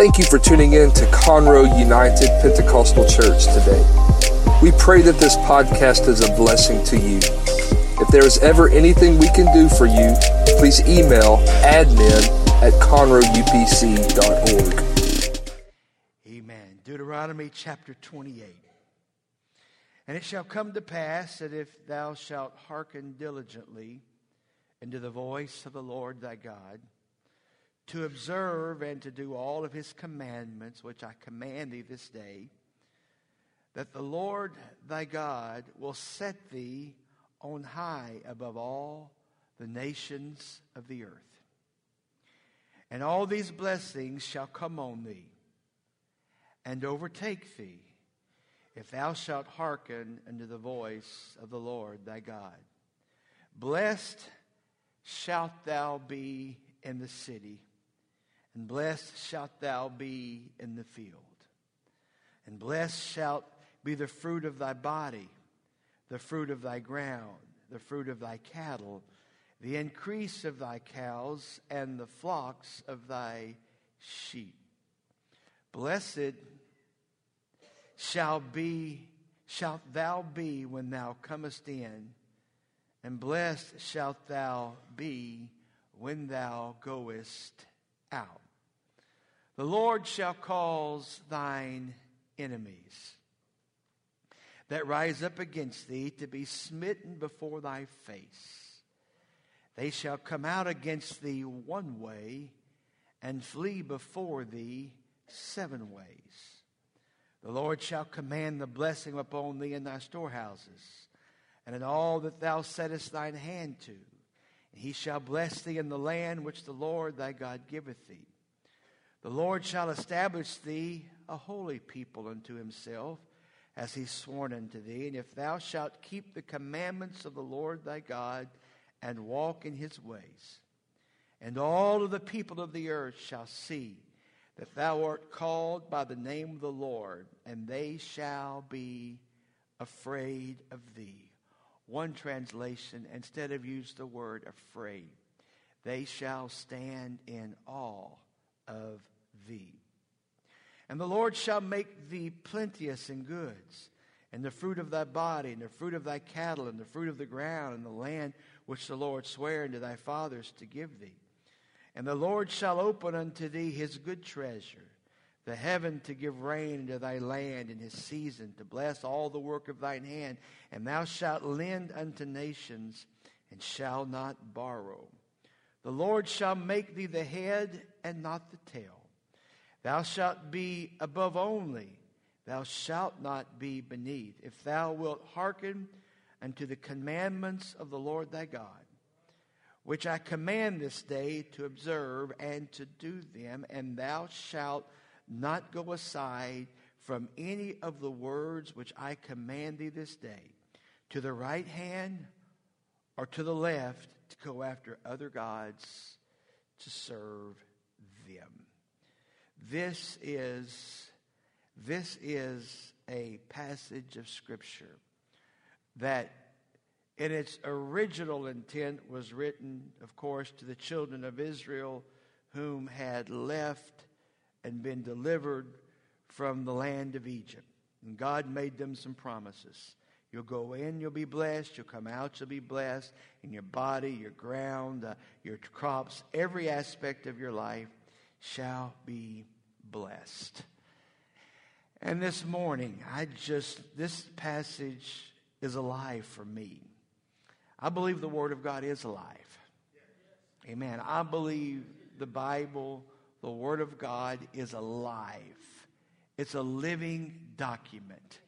Thank you for tuning in to Conroe United Pentecostal Church today. We pray that this podcast is a blessing to you. If there is ever anything we can do for you, please email admin at conroeupc.org. Amen. Deuteronomy chapter 28. And it shall come to pass that if thou shalt hearken diligently unto the voice of the Lord thy God, to observe and to do all of his commandments, which I command thee this day, that the Lord thy God will set thee on high above all the nations of the earth. And all these blessings shall come on thee and overtake thee if thou shalt hearken unto the voice of the Lord thy God. Blessed shalt thou be in the city, and blessed shalt thou be in the field. And blessed shalt be the fruit of thy body the fruit of thy ground, the fruit of thy cattle, the increase of thy cows, and the flocks of thy sheep. Blessed shall be shalt thou be when thou comest in, and blessed shalt thou be when thou goest out. The Lord shall cause thine enemies that rise up against thee to be smitten before thy face. They shall come out against thee one way and flee before thee seven ways. The Lord shall command the blessing upon thee in thy storehouses and in all that thou settest thine hand to. And he shall bless thee in the land which the Lord thy God giveth thee. The Lord shall establish thee a holy people unto himself as he sworn unto thee. And if thou shalt keep the commandments of the Lord thy God and walk in his ways, and all of the people of the earth shall see that thou art called by the name of the Lord, and they shall be afraid of thee. One translation, instead of use the word afraid, they shall stand in awe of thee. And the Lord shall make thee plenteous in goods, and the fruit of thy body, and the fruit of thy cattle, and the fruit of the ground, and the land which the Lord sware unto thy fathers to give thee. And the Lord shall open unto thee his good treasure, the heaven to give rain unto thy land in his season, to bless all the work of thine hand. And thou shalt lend unto nations, and shall not borrow. The Lord shall make thee the head and not the tail Thou shalt be above only, thou shalt not be beneath. If thou wilt hearken unto the commandments of the Lord thy God, which I command this day to observe and to do them, and thou shalt not go aside from any of the words which I command thee this day, to the right hand or to the left, to go after other gods to serve them. This is, this is a passage of Scripture that, in its original intent, was written, of course, to the children of Israel whom had left and been delivered from the land of Egypt. And God made them some promises. You'll go in, you'll be blessed. You'll come out, you'll be blessed. In your body, your ground, uh, your crops, every aspect of your life shall be blessed. And this morning, I just, this passage is alive for me. I believe the Word of God is alive. Amen. I believe the Bible, the Word of God, is alive. It's a living document.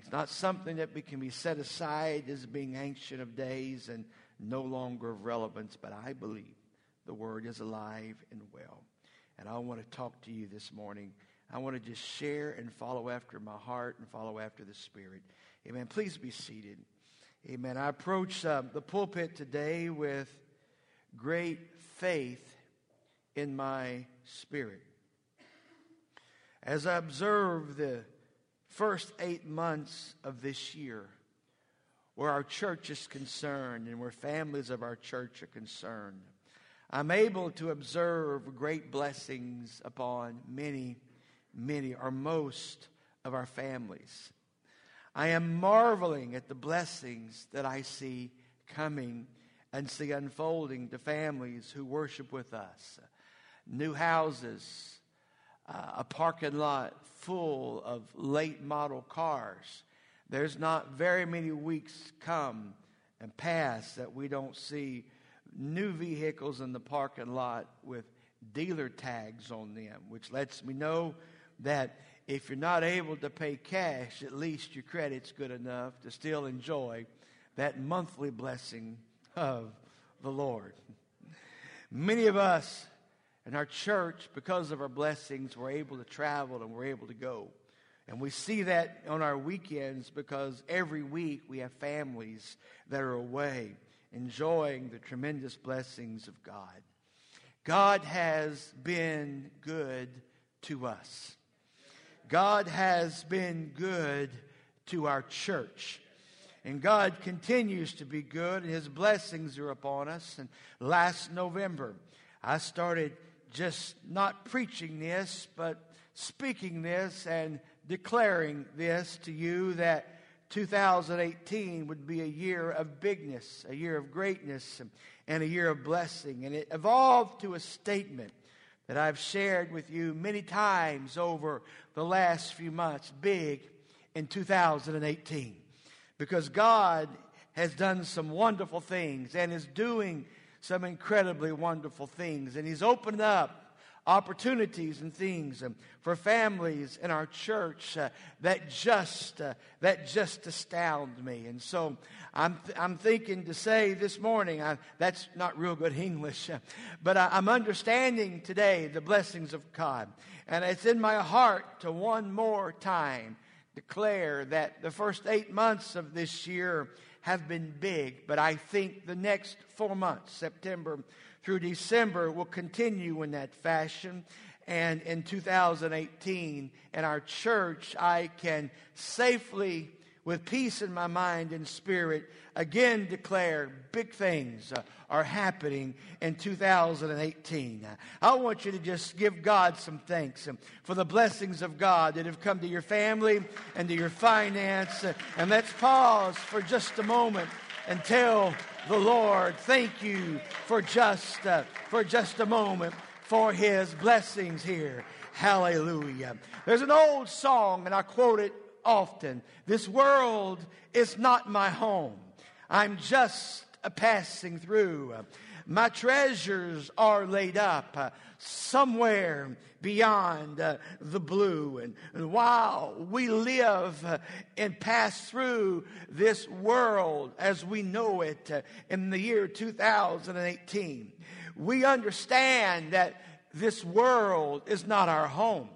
It's not something that we can be set aside as being ancient of days and no longer of relevance, but I believe the Word is alive and well. And I want to talk to you this morning. I want to just share and follow after my heart and follow after the Spirit. Amen. Please be seated. Amen. I approach uh, the pulpit today with great faith in my spirit. As I observe the first eight months of this year, where our church is concerned and where families of our church are concerned, I'm able to observe great blessings upon many, many, or most of our families. I am marveling at the blessings that I see coming and see unfolding to families who worship with us. New houses, uh, a parking lot full of late model cars. There's not very many weeks come and pass that we don't see new vehicles in the parking lot with dealer tags on them, which lets me know that if you're not able to pay cash, at least your credit's good enough to still enjoy that monthly blessing of the Lord. Many of us in our church, because of our blessings, we're able to travel and we're able to go. And we see that on our weekends because every week we have families that are away enjoying the tremendous blessings of God. God has been good to us. God has been good to our church. And God continues to be good, and His blessings are upon us. And last November, I started just not preaching this, but speaking this and declaring this to you that 2018 would be a year of bigness, a year of greatness, and a year of blessing. And it evolved to a statement that I've shared with you many times over the last few months big in 2018. Because God has done some wonderful things and is doing some incredibly wonderful things. And He's opened up opportunities and things um, for families in our church uh, that just uh, that just astound me. And so I'm th- I'm thinking to say this morning I, that's not real good English, uh, but I, I'm understanding today the blessings of God, and it's in my heart to one more time declare that the first eight months of this year have been big, but I think the next four months, September through December will continue in that fashion. And in 2018, in our church, I can safely, with peace in my mind and spirit, again declare big things uh, are happening in 2018. I want you to just give God some thanks um, for the blessings of God that have come to your family and to your finance. Uh, and let's pause for just a moment and tell the Lord, thank you for just, uh, for just a moment for his blessings here. Hallelujah. There's an old song, and I quote it often. This world is not my home. I'm just a passing through. My treasures are laid up somewhere beyond the blue. And, while we live and pass through this world as we know it in the year 2018, we understand that this world is not our home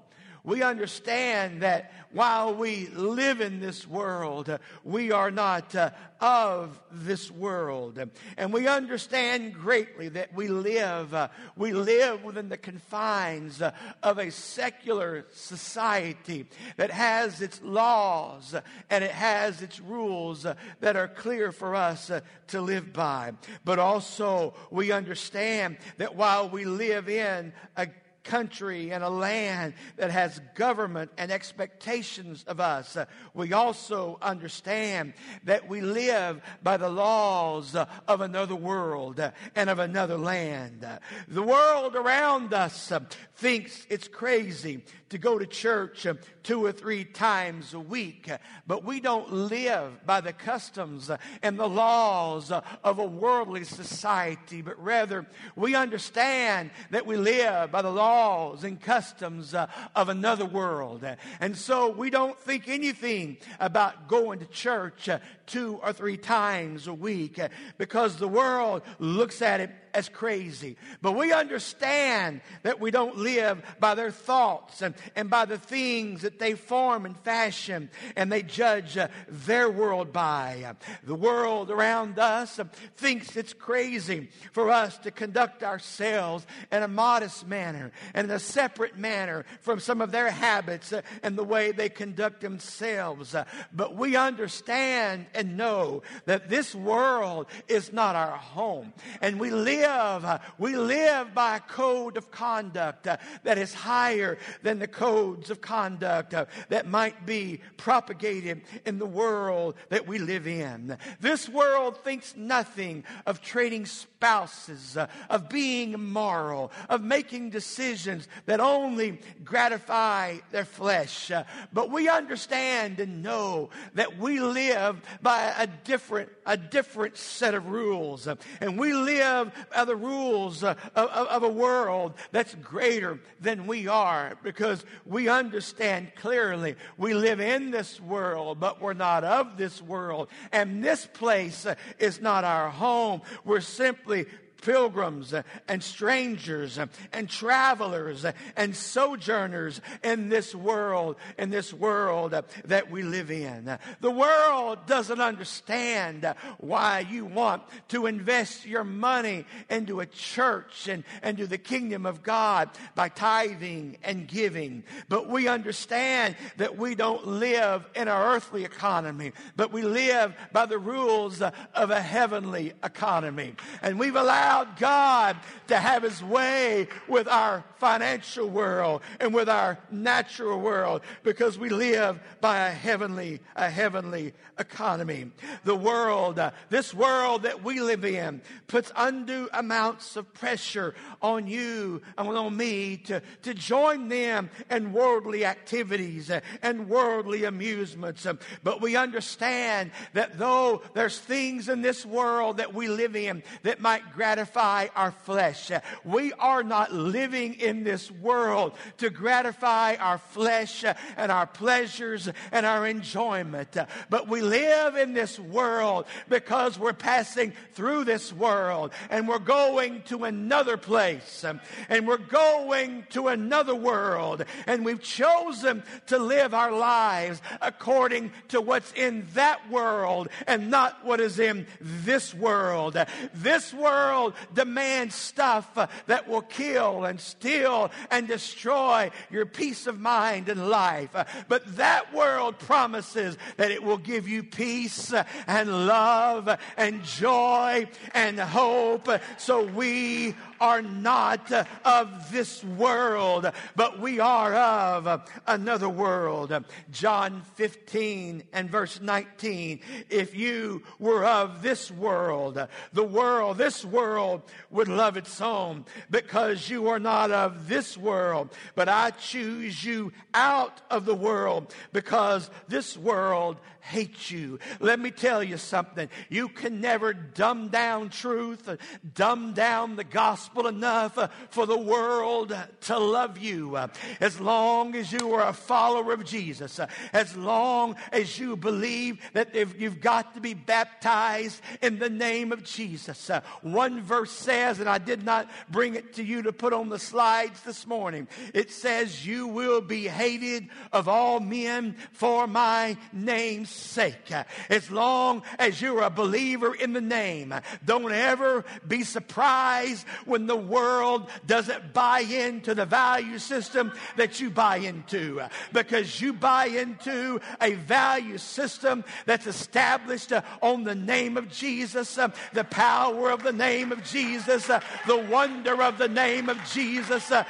we understand that while we live in this world, uh, we are not uh, of this world. And we understand greatly that we live, uh, we live within the confines uh, of a secular society that has its laws and it has its rules uh, that are clear for us uh, to live by. But also we understand that while we live in a country and a land that has government and expectations of us. Uh, we also understand that we live by the laws uh, of another world uh, and of another land. The world around us thinks it's crazy to go to church two or three times a week, but we don't live by the customs and the laws of a worldly society, but rather we understand that we live by the laws and customs uh, of another world. And so we don't think anything about going to church uh, two or three times a week uh, because the world looks at it as crazy. But we understand that we don't live by their thoughts and, and by the things that they form and fashion and they judge uh, their world by. The world around us uh, thinks it's crazy for us to conduct ourselves in a modest manner and in a separate manner from some of their habits uh, and the way they conduct themselves. But we understand and know that this world is not our home and we live live, we live by a code of conduct that is higher than the codes of conduct that might be propagated in the world that we live in. This world thinks nothing of trading spouses, of being moral, of making decisions that only gratify their flesh. But we understand and know that we live by a different, a different set of rules. And we live by the rules uh, of, of, of a world that's greater than we are because we understand clearly we live in this world, but we're not of this world. And this place uh, is not our home. We're simply pilgrims and strangers and travelers and sojourners in this world, in this world that we live in. The world doesn't understand why you want to invest your money into a church and into the kingdom of God by tithing and giving. But we understand that we don't live in our earthly economy, but we live by the rules of a heavenly economy. And we've allowed allowed God to have his way with our financial world and with our natural world because we live by a heavenly, a heavenly economy. The world, uh, this world that we live in puts undue amounts of pressure on you and on me to, to join them in worldly activities and worldly amusements. But we understand that though there's things in this world that we live in that might gratify gratify our flesh. We are not living in this world to gratify our flesh and our pleasures and our enjoyment. But we live in this world because we're passing through this world and we're going to another place and we're going to another world and we've chosen to live our lives according to what's in that world and not what is in this world. This world demand stuff that will kill and steal and destroy your peace of mind and life. But that world promises that it will give you peace and love and joy and hope. So we are not of this world, but we are of another world. John 15 and verse 19. If you were of this world, the world, this world would love its own because you are not of this world, but I choose you out of the world because this world hates you. Let me tell you something. You can never dumb down truth, dumb down the gospel enough for the world to love you. As long as you are a follower of Jesus, as long as you believe that you've got to be baptized in the name of Jesus. One verse says, and I did not bring it to you to put on the slides this morning, it says, You will be hated of all men for my name's sake. As long as you're a believer in the name, don't ever be surprised when the world doesn't buy into the value system that you buy into because you buy into a value system that's established on the name of Jesus, the power of the name of Jesus, the wonder of the name of Jesus, the,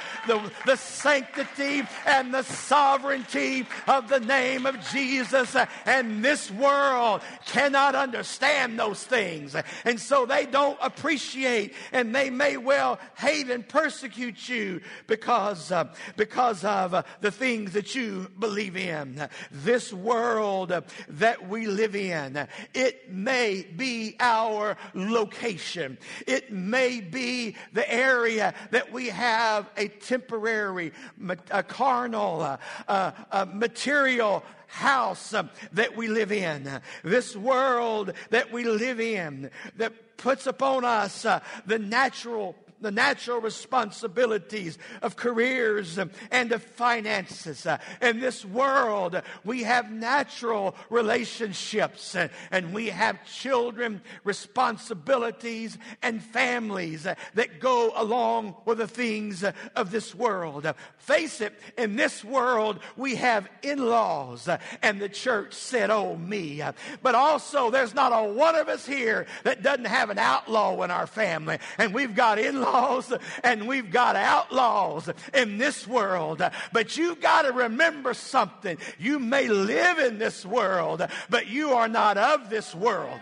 the sanctity and the sovereignty of the name of Jesus. And this world cannot understand those things. And so they don't appreciate and they may well hate and persecute you because, uh, because of uh, the things that you believe in. This world that we live in, it may be our location. It may be the area that we have a temporary, a carnal, uh, uh, material house uh, that we live in, this world that we live in that puts upon us uh, the natural the natural responsibilities of careers and of finances. In this world, we have natural relationships and we have children, responsibilities, and families that go along with the things of this world. Face it, in this world, we have in laws, and the church said, Oh, me. But also, there's not a one of us here that doesn't have an outlaw in our family. And we've got in laws and we've got outlaws in this world. But you've got to remember something. You may live in this world, but you are not of this world.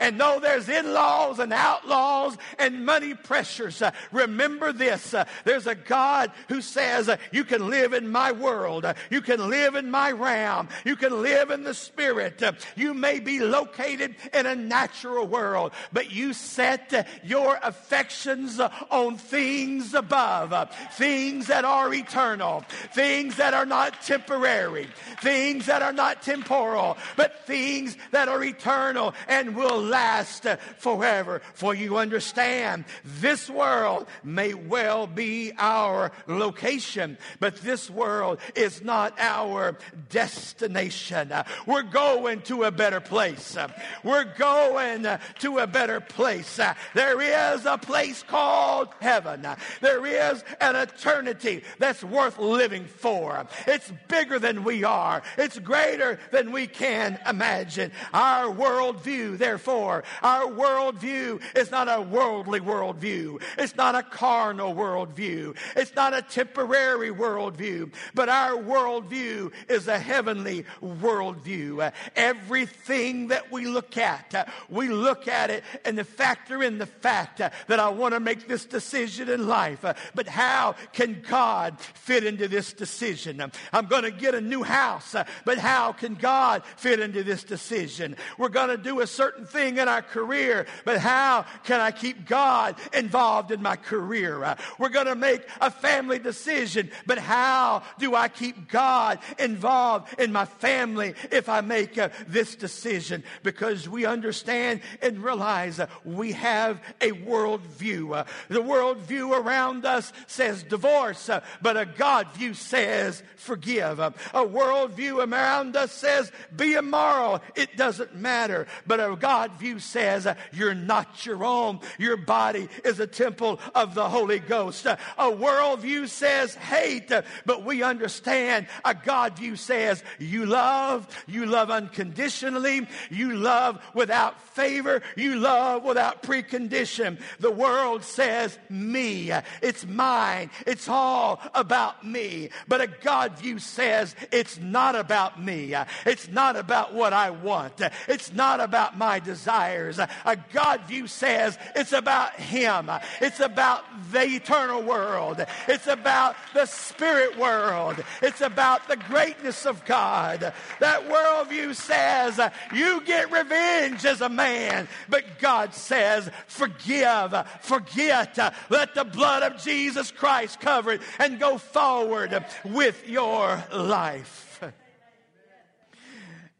And though there's in laws and outlaws and money pressures, remember this there's a God who says, You can live in my world, you can live in my realm, you can live in the spirit. You may be located in a natural world, but you set your affections on things above, things that are eternal, things that are not temporary, things that are not temporal, but things that are eternal and will last forever. For you understand, this world may well be our location, but this world is not our destination. We're going to a better place. We're going to a better place. There is a place called heaven. There is an eternity that's worth living for. It's bigger than we are. It's greater than we can imagine. Our worldview, therefore, our worldview is not a worldly worldview. It's not a carnal worldview. It's not a temporary worldview, but our worldview is a heavenly worldview. Everything that we look at, we look at it and the factor in the fact that I want to make this decision in life. But how can God fit into this decision? I'm going to get a new house, but how can God fit into this decision? We're going to do a certain thing in our career, but how can I keep God involved in my career? We're going to make a family decision, but how do I keep God involved in my family if I make uh, this decision? Because we understand and realize uh, we have a worldview. Uh, the world view around us says divorce, uh, but a God view says forgive. A world view around us says be immoral. It doesn't matter. But a God view says uh, you're not your own. Your body is a temple of the Holy Ghost. a worldview says hate, but we understand a God view says you love, you love unconditionally, you love without favor, you love without precondition. The world says me, it's mine, it's all about me. But a God view says it's not about me, it's not about what I want, it's not about my desires. A God view says it's about Him, it's about the eternal world, it's about the spirit world, it's about the greatness of God. That worldview says you get revenge as a man, but God says forgive, forget, Uh, let the blood of Jesus Christ cover it and go forward with your life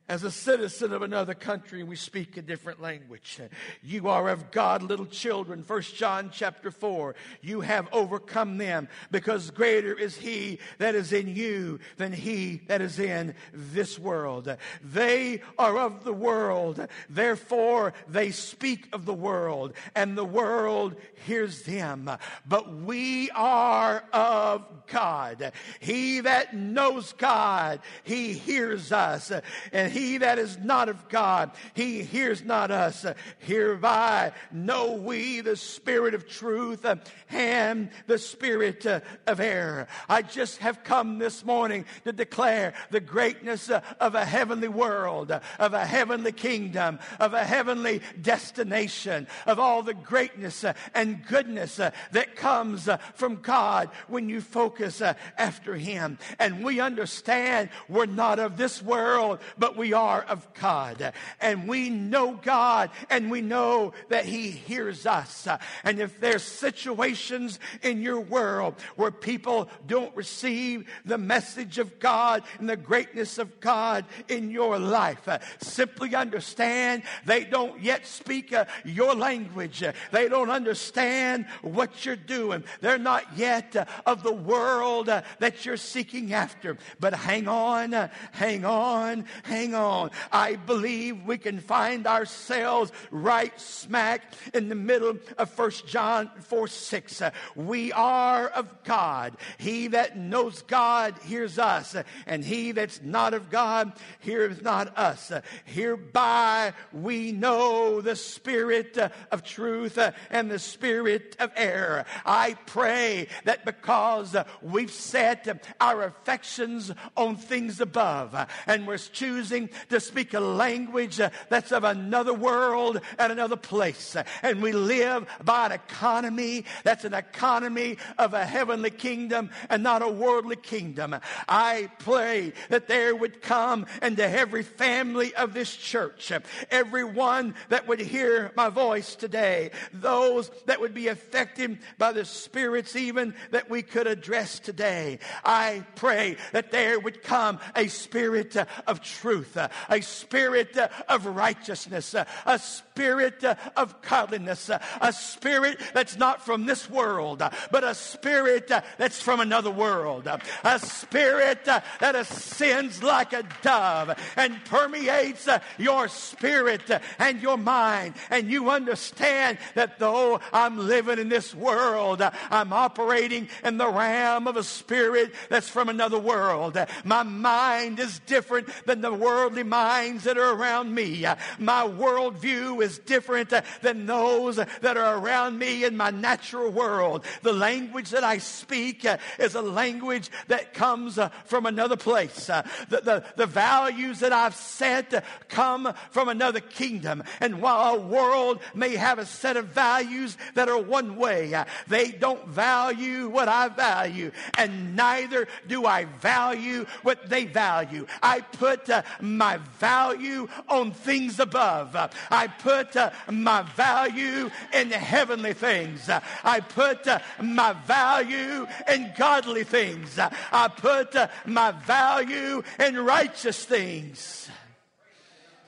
as a citizen of another country we speak a different language. You are of god little children. First john chapter 4 you have overcome them because greater is he that is in you than he that is in this world. They are of the world. Therefore they speak of the world and the world hears them. But we are of god. He that knows god he hears us and he that is not of God, he hears not us. Hereby know we the spirit of truth and the spirit of error. I just have come this morning to declare the greatness of a heavenly world, of a heavenly kingdom, of a heavenly destination, of all the greatness and goodness that comes from God when you focus after him. And we understand we're not of this world, but we we are of God. And we know God and we know that He hears us. And if there's situations in your world where people don't receive the message of God and the greatness of God in your life, simply understand they don't yet speak uh, your language. They don't understand what you're doing. They're not yet uh, of the world uh, that you're seeking after. But hang on, hang on, hang on. I believe we can find ourselves right smack in the middle of First John 4 6. Uh, we are of God. He that knows God hears us, and he that's not of God hears not us. Hereby we know the spirit of truth and the spirit of error. I pray that because we've set our affections on things above and we're choosing to speak a language uh, that's of another world and another place, and we live by an economy that's an economy of a heavenly kingdom and not a worldly kingdom. I pray that there would come into every family of this church, everyone that would hear my voice today, those that would be affected by the spirits even that we could address today. I pray that there would come a spirit of truth, a spirit of righteousness, a spirit of godliness, a spirit that's not from this world, but a spirit that's from another world, a spirit that ascends like a dove and permeates your spirit and your mind, and you understand that though I'm living in this world, I'm operating in the realm of a spirit that's from another world. My mind is different than the worldly minds that are around me. My worldview is different than those that are around me in my natural world. The language that I speak is a language that comes from another place. The, the, the values that I've set come from another kingdom. And while a world may have a set of values that are one way, they don't value what I value. And neither do I value what they value. I put uh, my value on things above. Uh, I put uh, my value in heavenly things. Uh, I put uh, my value in godly things. Uh, I put my value in righteous things.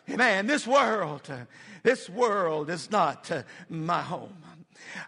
Man, this world, this world is not my home.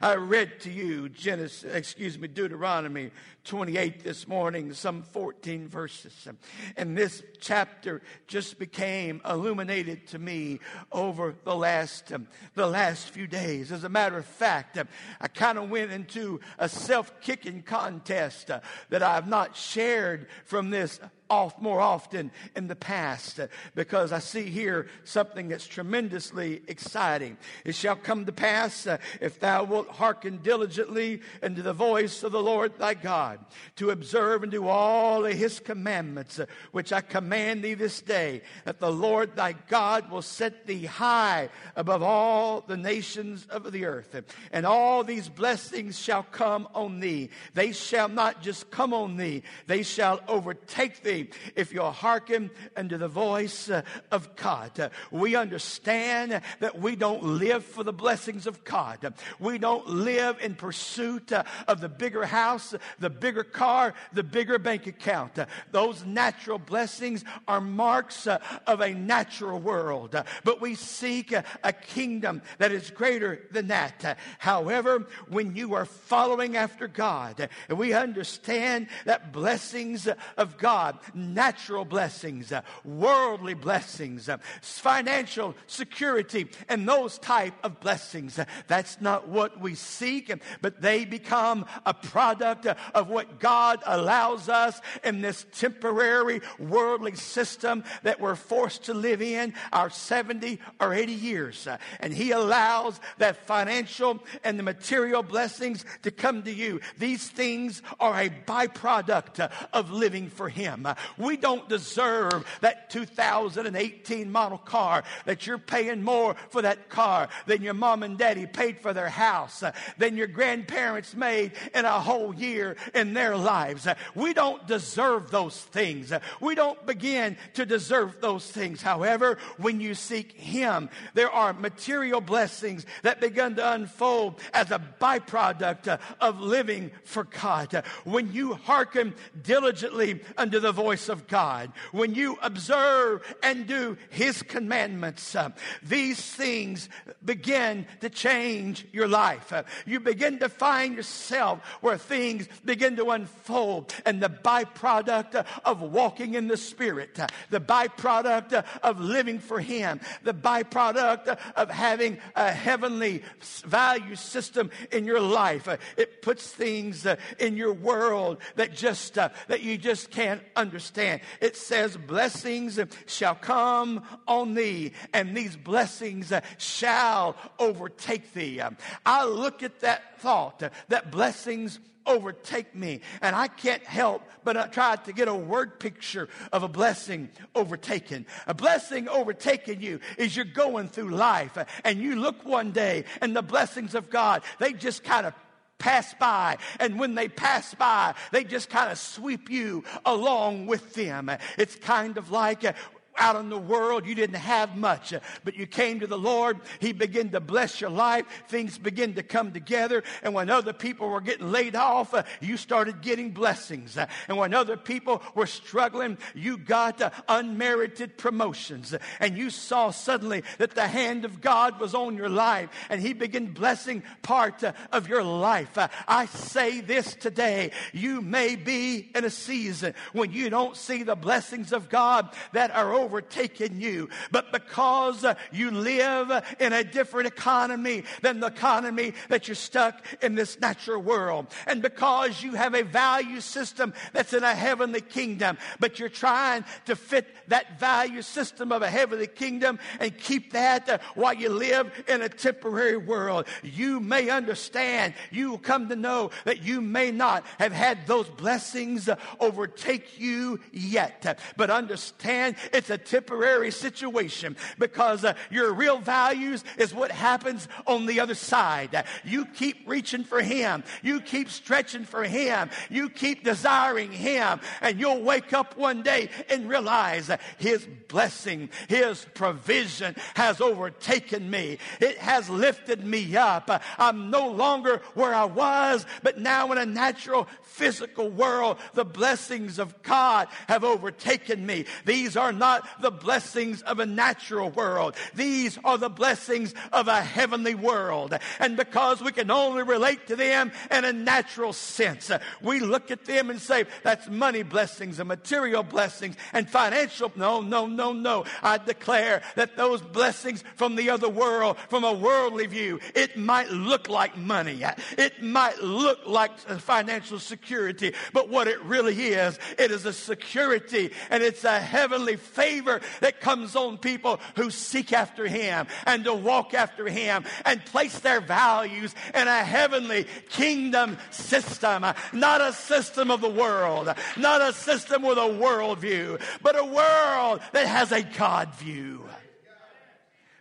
I read to you Genesis, excuse me, Deuteronomy 28 this morning, some 14 verses. And this chapter just became illuminated to me over the last, um, the last few days. As a matter of fact, uh, I kind of went into a self-kicking contest uh, that I have not shared from this off more often in the past uh, because I see here something that's tremendously exciting. It shall come to pass uh, if thou wilt hearken diligently unto the voice of the Lord thy God to observe and do all of his commandments, uh, which I command thee this day, that the Lord thy God will set thee high above all the nations of the earth. And all these blessings shall come on thee. They shall not just come on thee, they shall overtake thee if you'll hearken unto the voice uh, of God. Uh, we understand that we don't live for the blessings of God. We don't live in pursuit uh, of the bigger house, the bigger car, the bigger bank account. Uh, those natural blessings are marks uh, of a natural world. Uh, but we seek a kingdom that is greater than that. However, when you are following after God, and we understand that blessings of God, natural blessings, uh, worldly blessings, uh, financial security, and those type of blessings, uh, that's not what we seek, but they become a product of what God allows us in this temporary worldly system that we're forced to live in our 70 or 80 years. And He allows that financial and the material blessings to come to you. These things are a byproduct of living for Him. We don't deserve that 2018 model car that you're paying more for that car than your mom and daddy paid for their house, uh, than your grandparents made in a whole year in their lives. Uh, we don't deserve those things. Uh, we don't begin to deserve those things. However, when you seek Him, there are material blessings that begin to unfold as a byproduct of living for God. When you hearken diligently unto the voice of God, when you observe and do His commandments, uh, these things begin to change your life. Uh, you begin to find yourself where things begin to unfold and the byproduct of walking in the Spirit, uh, the byproduct of living for Him, the byproduct of having a heavenly value system in your life. It puts things in your world that just that you just can't understand. It says, "Blessings shall come on thee, and these blessings shall overtake thee." I look at that thought that blessings overtake me. And I can't help but I try to get a word picture of a blessing overtaken. A blessing overtaking you is you're going through life and you look one day and the blessings of God, they just kind of pass by. And when they pass by, they just kind of sweep you along with them. It's kind of like out in the world, you didn't have much, but you came to the Lord. He began to bless your life. Things began to come together. And when other people were getting laid off, uh, you started getting blessings. And when other people were struggling, you got uh, unmerited promotions. And you saw suddenly that the hand of God was on your life and He began blessing part uh, of your life. I say this today. You may be in a season when you don't see the blessings of God that are over overtaken you, but because you live in a different economy than the economy that you're stuck in this natural world, and because you have a value system that's in a heavenly kingdom, but you're trying to fit that value system of a heavenly kingdom and keep that while you live in a temporary world, you may understand, you will come to know that you may not have had those blessings overtake you yet, but understand it's a temporary situation because uh, your real values is what happens on the other side. You keep reaching for Him. You keep stretching for Him. You keep desiring Him. And you'll wake up one day and realize His blessing, His provision has overtaken me. It has lifted me up. I'm no longer where I was, but now in a natural physical world, the blessings of God have overtaken me. These are not the blessings of a natural world. These are the blessings of a heavenly world. And because we can only relate to them in a natural sense, we look at them and say, that's money blessings and material blessings and financial. No, no, no, no. I declare that those blessings from the other world, from a worldly view, it might look like money. It might look like financial security, but what it really is, it is a security and it's a heavenly favor that comes on people who seek after Him and to walk after Him and place their values in a heavenly kingdom system, not a system of the world, not a system with a worldview, but a world that has a God view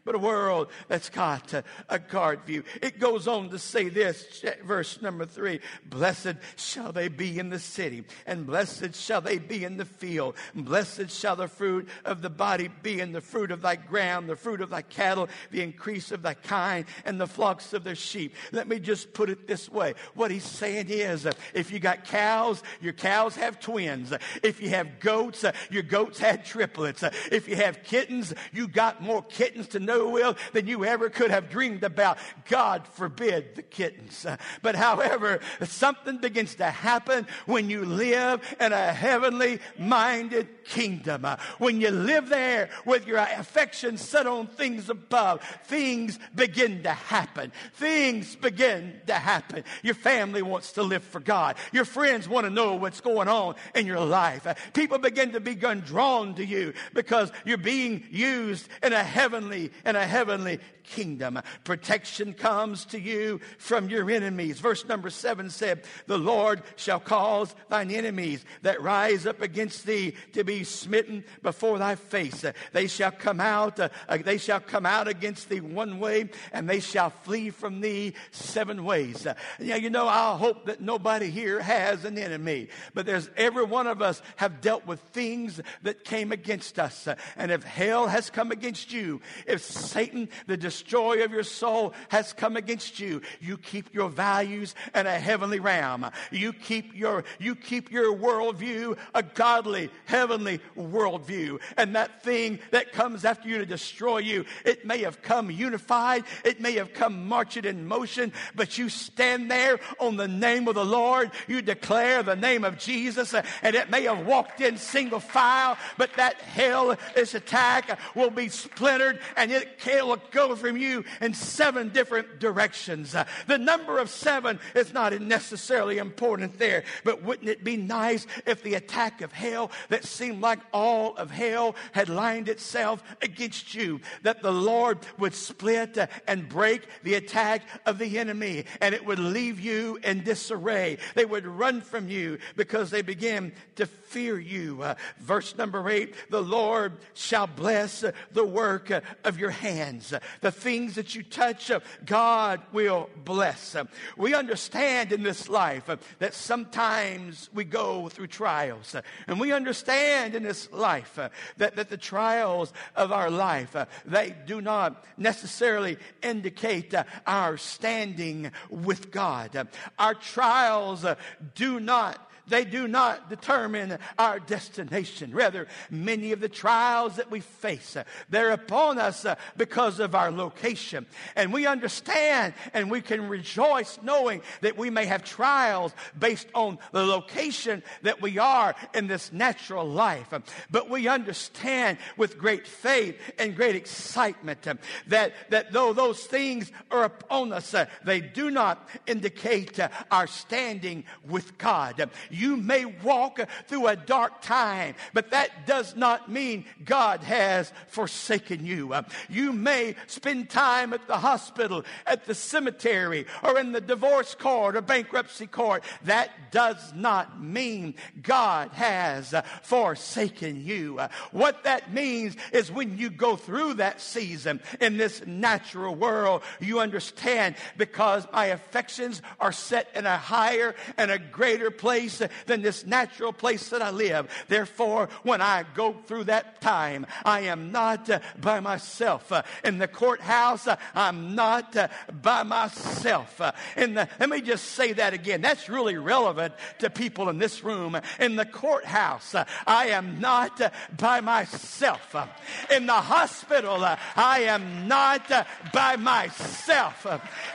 but a world that's got a, guard view. It goes on to say this, verse number three Blessed shall they be in the city, and blessed shall they be in the field. Blessed shall the fruit of the body be, and the fruit of thy ground, the fruit of thy cattle, the increase of thy kind, and the flocks of their sheep. Let me just put it this way. What he's saying is, uh, if you got cows, your cows have twins. If you have goats, uh, your goats had triplets. If you have kittens, you got more kittens to know will than you ever could have dreamed about. God forbid the kittens. But however, something begins to happen when you live in a heavenly minded kingdom. When you live there with your affection set on things above, things begin to happen. Things begin to happen. Your family wants to live for God. Your friends want to know what's going on in your life. People begin to be drawn to you because you're being used in a heavenly in a heavenly kingdom. Protection comes to you from your enemies. Verse number seven said, The Lord shall cause thine enemies that rise up against thee to be smitten before thy face. They shall come out, uh, they shall come out against thee one way, and they shall flee from thee seven ways. Uh, yeah, you know, I hope that nobody here has an enemy, but there's every one of us have dealt with things that came against us. Uh, and if hell has come against you, if Satan, the destroyer of your soul, has come against you, you keep your values in a heavenly realm. You keep your, you keep your worldview a godly, heavenly worldview. And that thing that comes after you to destroy you, it may have come unified, it may have come marching in motion, but you stand there on the name of the Lord, you declare the name of Jesus, and it may have walked in single file, but that hell, this attack will be splintered and it will go from you in seven different directions. Uh, the number of seven is not necessarily important there, but wouldn't it be nice if the attack of hell that seemed like all of hell had lined itself against you, that the Lord would split uh, and break the attack of the enemy and it would leave you in disarray. They would run from you because they begin to fear you. Uh, verse number eight, the Lord shall bless the work uh, of your hands. The things that you touch, God will bless. We understand in this life that sometimes we go through trials. And we understand in this life that, that the trials of our life, they do not necessarily indicate our standing with God. Our trials do not they do not determine our destination. Rather, many of the trials that we face, uh, they're upon us uh, because of our location. And we understand and we can rejoice knowing that we may have trials based on the location that we are in this natural life. But we understand with great faith and great excitement uh, that, that though those things are upon us, they do not indicate our standing with God. You may walk through a dark time, but that does not mean God has forsaken you. You may spend time at the hospital, at the cemetery, or in the divorce court or bankruptcy court. That does not mean God has forsaken you. What that means is when you go through that season in this natural world, you understand because my affections are set in a higher and a greater place than this natural place that I live. Therefore, when I go through that time, I am not uh, by myself. Uh, in the courthouse, uh, I'm not uh, by myself. Uh, in the, let me just say that again. That's really relevant to people in this room. In the courthouse, uh, I am not by myself. in the hospital, I am not by myself.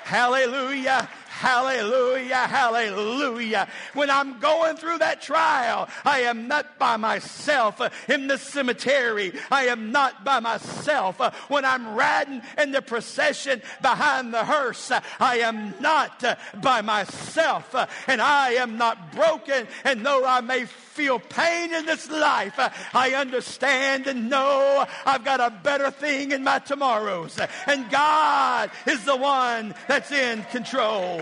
hallelujah. Hallelujah, hallelujah. When I'm going through that trial, I am not by myself in the cemetery. I am not by myself. When I'm riding in the procession behind the hearse, I am not by myself. And I am not broken. And though I may feel pain in this life, I understand and know I've got a better thing in my tomorrows. And God is the one that's in control.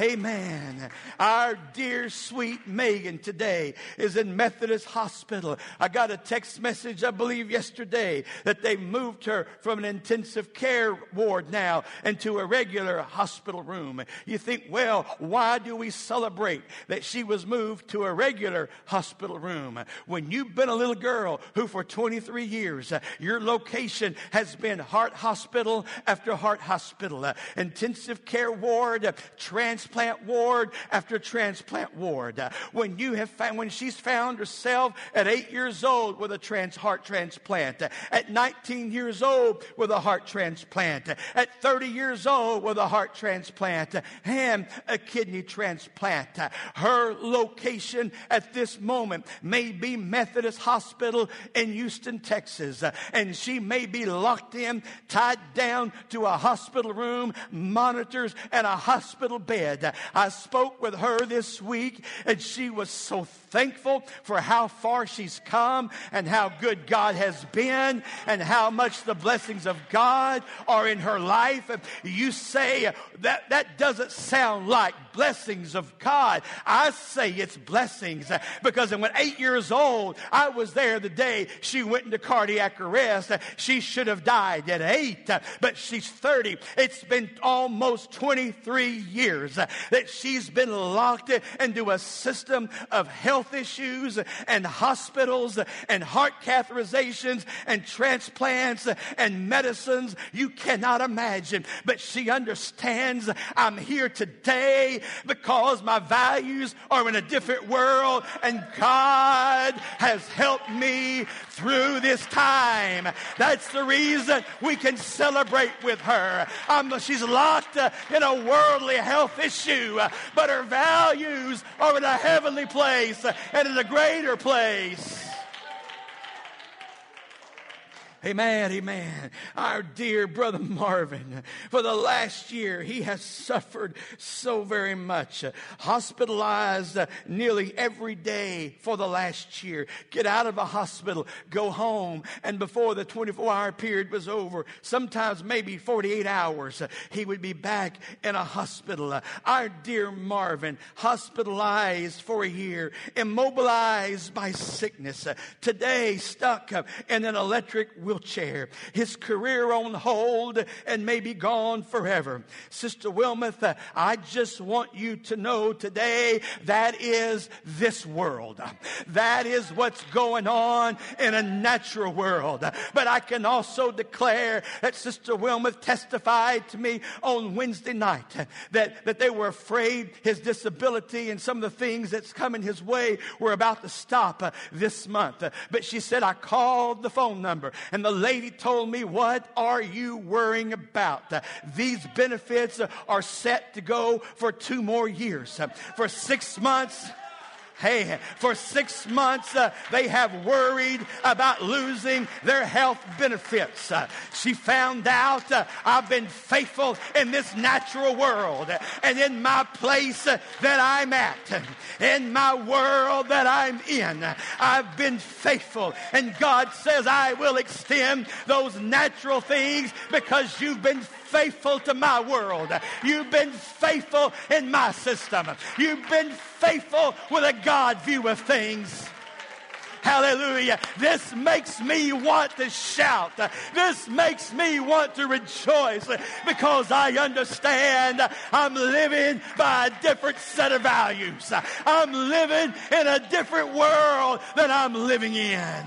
Amen. Our dear sweet Megan today is in Methodist Hospital. I got a text message, I believe, yesterday that they moved her from an intensive care ward now into a regular hospital room. You think, well, why do we celebrate that she was moved to a regular hospital room? When you've been a little girl who for 23 years, uh, your location has been heart hospital after heart hospital, uh, intensive care ward, uh, transplant ward after transplant ward. Uh, when you have found, when she's found herself at eight years old with a trans heart transplant, uh, at 19 years old with a heart transplant, uh, at 30 years old with a heart transplant, and a kidney transplant. Her location at this moment may be Methodist Hospital in Houston, Texas, and she may be locked in, tied down to a hospital room, monitors, and a hospital bed. I spoke with her this week, and she was so thankful for how far she's come and how good God has been and how much the blessings of God are in her life. You say that that doesn't sound like blessings of God. I say it's blessings because when eight years old, I was there the day she went into cardiac arrest. She should have died at eight, but she's 30. It's been almost 23 years that she's been locked into a system of health issues and hospitals and heart catheterizations and transplants and medicines you cannot imagine. But she understands I'm here today because my values are in a different world and God has helped me through this time. That's the reason we can celebrate with her. Um, she's locked in a worldly health issue, uh, but her values are in a heavenly place and in a greater place. Amen, amen. Our dear brother Marvin, for the last year, he has suffered so very much. Uh, hospitalized uh, nearly every day for the last year. Get out of a hospital, go home, and before the 24 hour period was over, sometimes maybe 48 hours, uh, he would be back in a hospital. Our dear Marvin, hospitalized for a year, immobilized by sickness, today stuck in an electric his career on hold, and may be gone forever. Sister Wilmoth, I just want you to know today that is this world. That is what's going on in a natural world. But I can also declare that Sister Wilmoth testified to me on Wednesday night that, that they were afraid his disability and some of the things that's coming his way were about to stop this month. But she said, I called the phone number and and the lady told me, What are you worrying about? These benefits are set to go for two more years. For six months, Hey, for six months, uh, they have worried about losing their health benefits. Uh, she found out uh, I've been faithful in this natural world and in my place that I'm at, in my world that I'm in. I've been faithful. And God says, I will extend those natural things because you've been faithful to my world. You've been faithful in my system. You've been faithful with a God view of things. Hallelujah. This makes me want to shout. This makes me want to rejoice because I understand I'm living by a different set of values. I'm living in a different world than I'm living in.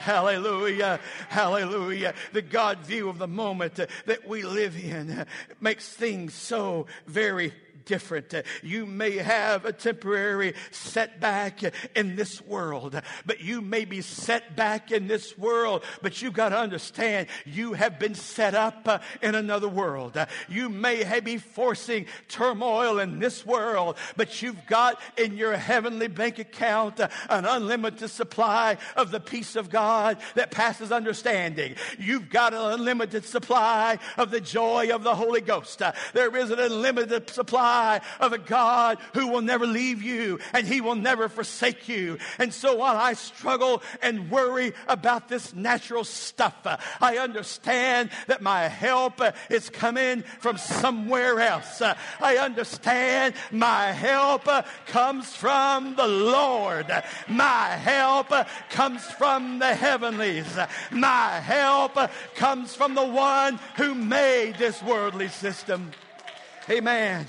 Hallelujah. Hallelujah. The God view of the moment that we live in makes things so very different. You may have a temporary setback in this world, but you may be set back in this world, but you've got to understand you have been set up in another world. You may be forcing turmoil in this world, but you've got in your heavenly bank account an unlimited supply of the peace of God that passes understanding. You've got an unlimited supply of the joy of the Holy Ghost. There is an unlimited supply of a God who will never leave you and he will never forsake you. And so while I struggle and worry about this natural stuff, I understand that my help is coming from somewhere else. I understand my help comes from the Lord. My help comes from the heavenlies. My help comes from the one who made this worldly system. Amen.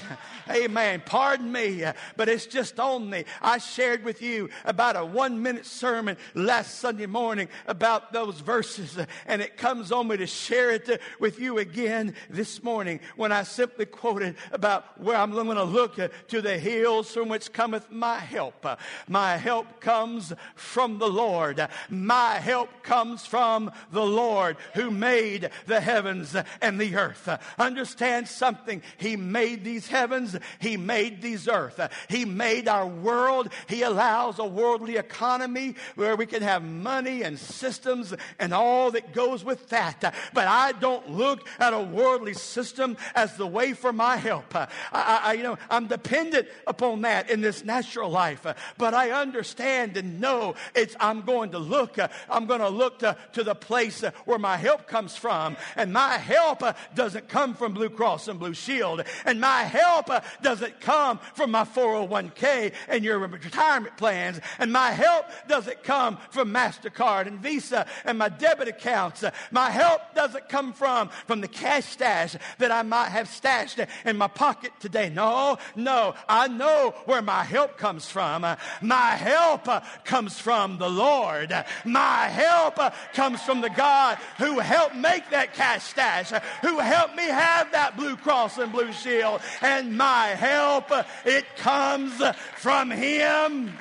Amen. Pardon me, but it's just on me. I shared with you about a one minute sermon last Sunday morning about those verses, and it comes on me to share it with you again this morning when I simply quoted about where I'm going to look to the hills from which cometh my help. My help comes from the Lord. My help comes from the Lord who made the heavens and the earth. Understand something. He made these heavens. He made these earth. He made our world. He allows a worldly economy where we can have money and systems and all that goes with that. But I don't look at a worldly system as the way for my help. I, I you know, I'm dependent upon that in this natural life. But I understand and know it's, I'm going to look, I'm going to look to, to the place where my help comes from. And my help doesn't come from Blue Cross and Blue Shield. And my help uh, doesn't come from my 401k and your retirement plans. And my help doesn't come from MasterCard and Visa and my debit accounts. My help doesn't come from, from the cash stash that I might have stashed in my pocket today. No, no. I know where my help comes from. My help uh, comes from the Lord. My help uh, comes from the God who helped make that cash stash, who helped me have that Blue Cross and Blue Shield. And my help, it comes from Him.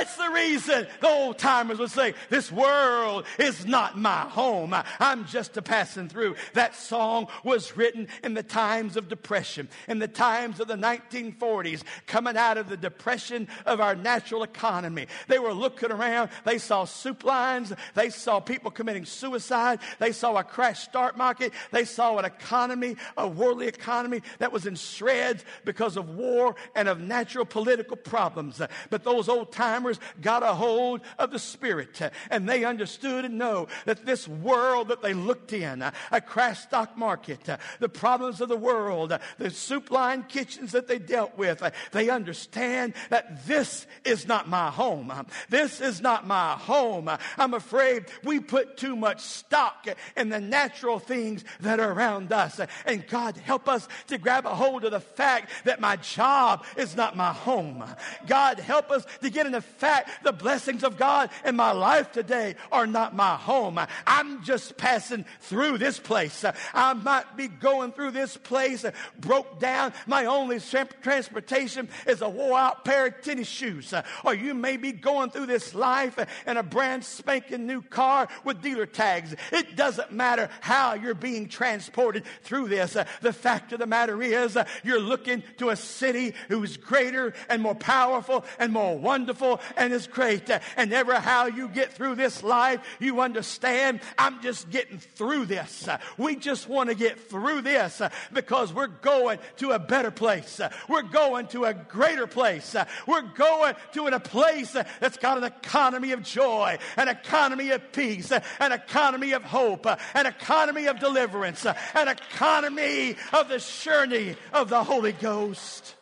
That's the reason the old timers would say, This world is not my home. I'm just a passing through. That song was written in the times of depression, in the times of the 1940s, coming out of the depression of our natural economy. They were looking around, they saw soup lines, they saw people committing suicide, they saw a crash start market, they saw an economy, a worldly economy that was in shreds because of war and of natural political problems. But those old timers, got a hold of the Spirit and they understood and know that this world that they looked in, a crash stock market, the problems of the world, the soup line kitchens that they dealt with, they understand that this is not my home. This is not my home. I'm afraid we put too much stock in the natural things that are around us. And God, help us to grab a hold of the fact that my job is not my home. God, help us to get in the fact, the blessings of God in my life today are not my home. I'm just passing through this place. I might be going through this place, broke down. My only transportation is a wore out pair of tennis shoes. Or you may be going through this life in a brand spanking new car with dealer tags. It doesn't matter how you're being transported through this. The fact of the matter is, you're looking to a city who's greater and more powerful and more wonderful and it's great. And never how you get through this life, you understand, I'm just getting through this. We just want to get through this because we're going to a better place. We're going to a greater place. We're going to a place that's got an economy of joy, an economy of peace, an economy of hope, an economy of deliverance, an economy of the journey of the Holy Ghost.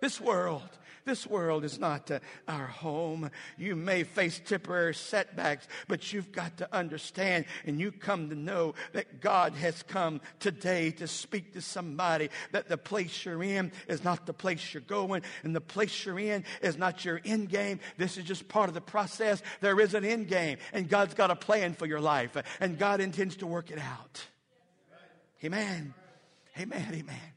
This world this world is not uh, our home. You may face temporary setbacks, but you've got to understand and you come to know that God has come today to speak to somebody that the place you're in is not the place you're going, and the place you're in is not your end game. This is just part of the process. There is an end game, and God's got a plan for your life, and God intends to work it out. Amen. Amen. Amen.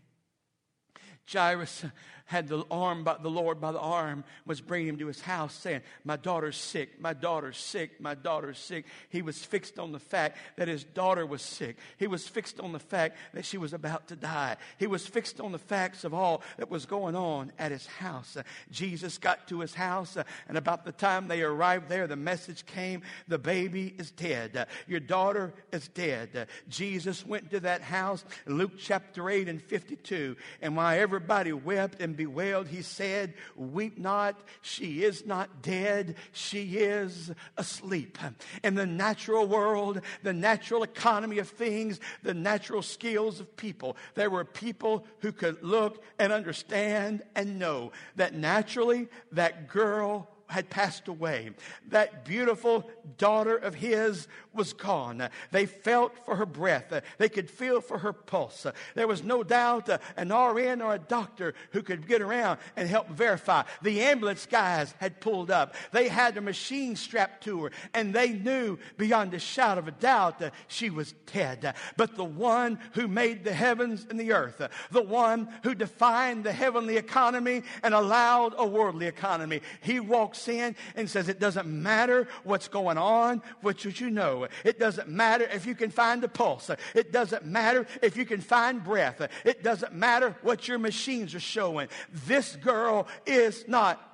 Jairus had the arm by the Lord by the arm, was bringing him to his house, saying, My daughter's sick, my daughter's sick, my daughter's sick. He was fixed on the fact that his daughter was sick. He was fixed on the fact that she was about to die. He was fixed on the facts of all that was going on at his house. Jesus got to his house, and about the time they arrived there, the message came the baby is dead. Your daughter is dead. Jesus went to that house, Luke chapter 8 and 52, and while everybody wept and bewailed, he said, Weep not, she is not dead, she is asleep. In the natural world, the natural economy of things, the natural skills of people, there were people who could look and understand and know that naturally that girl had passed away. That beautiful daughter of his was gone. They felt for her breath. They could feel for her pulse. There was no doubt uh, an RN or a doctor who could get around and help verify. The ambulance guys had pulled up. They had a machine strapped to her and they knew beyond a shadow of a doubt that she was dead. But the one who made the heavens and the earth, the one who defined the heavenly economy and allowed a worldly economy, he walks in and says, It doesn't matter what's going going on with what you know. It doesn't matter if you can find a pulse. It doesn't matter if you can find breath. It doesn't matter what your machines are showing. This girl is not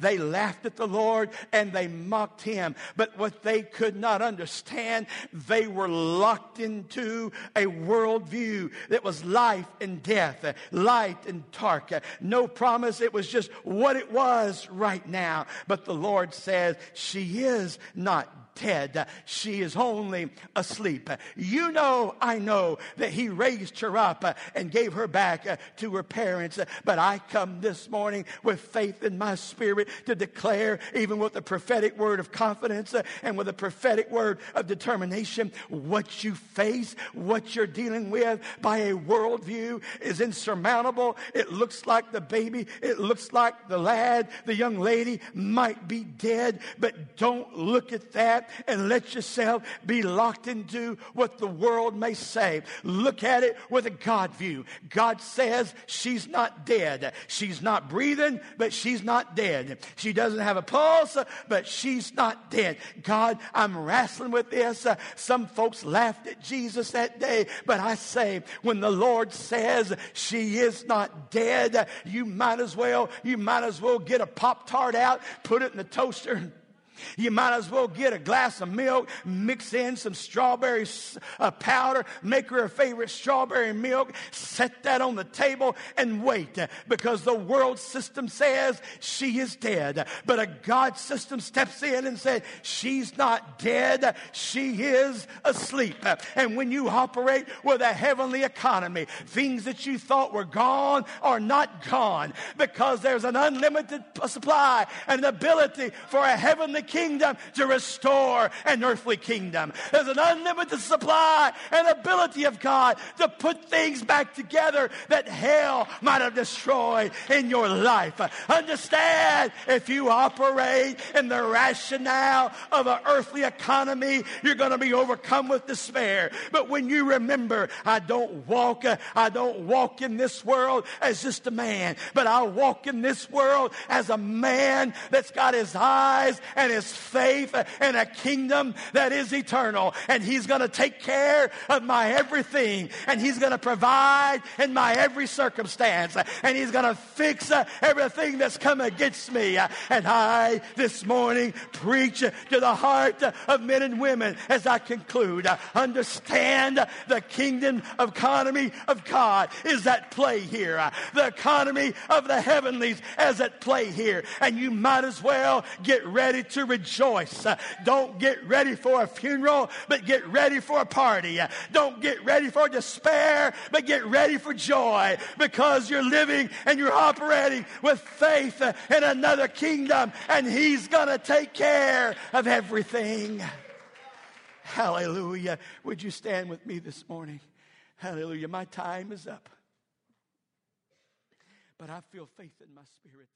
They laughed at the Lord and they mocked him. But what they could not understand, they were locked into a worldview that was life and death, light and dark. No promise. It was just what it was right now. But the Lord says, she is not dead. She is only asleep. You know, I know that He raised her up and gave her back to her parents. But I come this morning with faith in my spirit to declare, even with a prophetic word of confidence and with a prophetic word of determination, what you face, what you're dealing with by a worldview is insurmountable. It looks like the baby, it looks like the lad, the young lady might be dead, but don't look at that and let yourself be locked into what the world may say. Look at it with a God view. God says she's not dead. She's not breathing, but she's not dead. She doesn't have a pulse, but she's not dead. God, I'm wrestling with this. Some folks laughed at Jesus that day, but I say, when the Lord says she is not dead, you might as well, you might as well get a Pop Tart out, put it in the toaster, you might as well get a glass of milk, mix in some strawberry uh, powder, make her a favorite strawberry milk, set that on the table and wait because the world system says she is dead. But a God system steps in and says she's not dead, she is asleep. And when you operate with a heavenly economy, things that you thought were gone are not gone because there's an unlimited supply and ability for a heavenly kingdom to restore an earthly kingdom. There's an unlimited supply and ability of God to put things back together that hell might have destroyed in your life. Understand if you operate in the rationale of an earthly economy, you're going to be overcome with despair. But when you remember, I don't walk, I don't walk in this world as just a man, but I walk in this world as a man that's got his eyes and his his faith and a kingdom that is eternal. And he's going to take care of my everything. And he's going to provide in my every circumstance. And he's going to fix everything that's come against me. And I this morning preach to the heart of men and women as I conclude. Understand the kingdom economy of God is at play here. The economy of the heavenlies is at play here. And you might as well get ready to rejoice. Uh, don't get ready for a funeral, but get ready for a party. Uh, don't get ready for despair, but get ready for joy because you're living and you're operating with faith in another kingdom and He's going to take care of everything. Hallelujah. Would you stand with me this morning? Hallelujah. My time is up. But I feel faith in my spirit.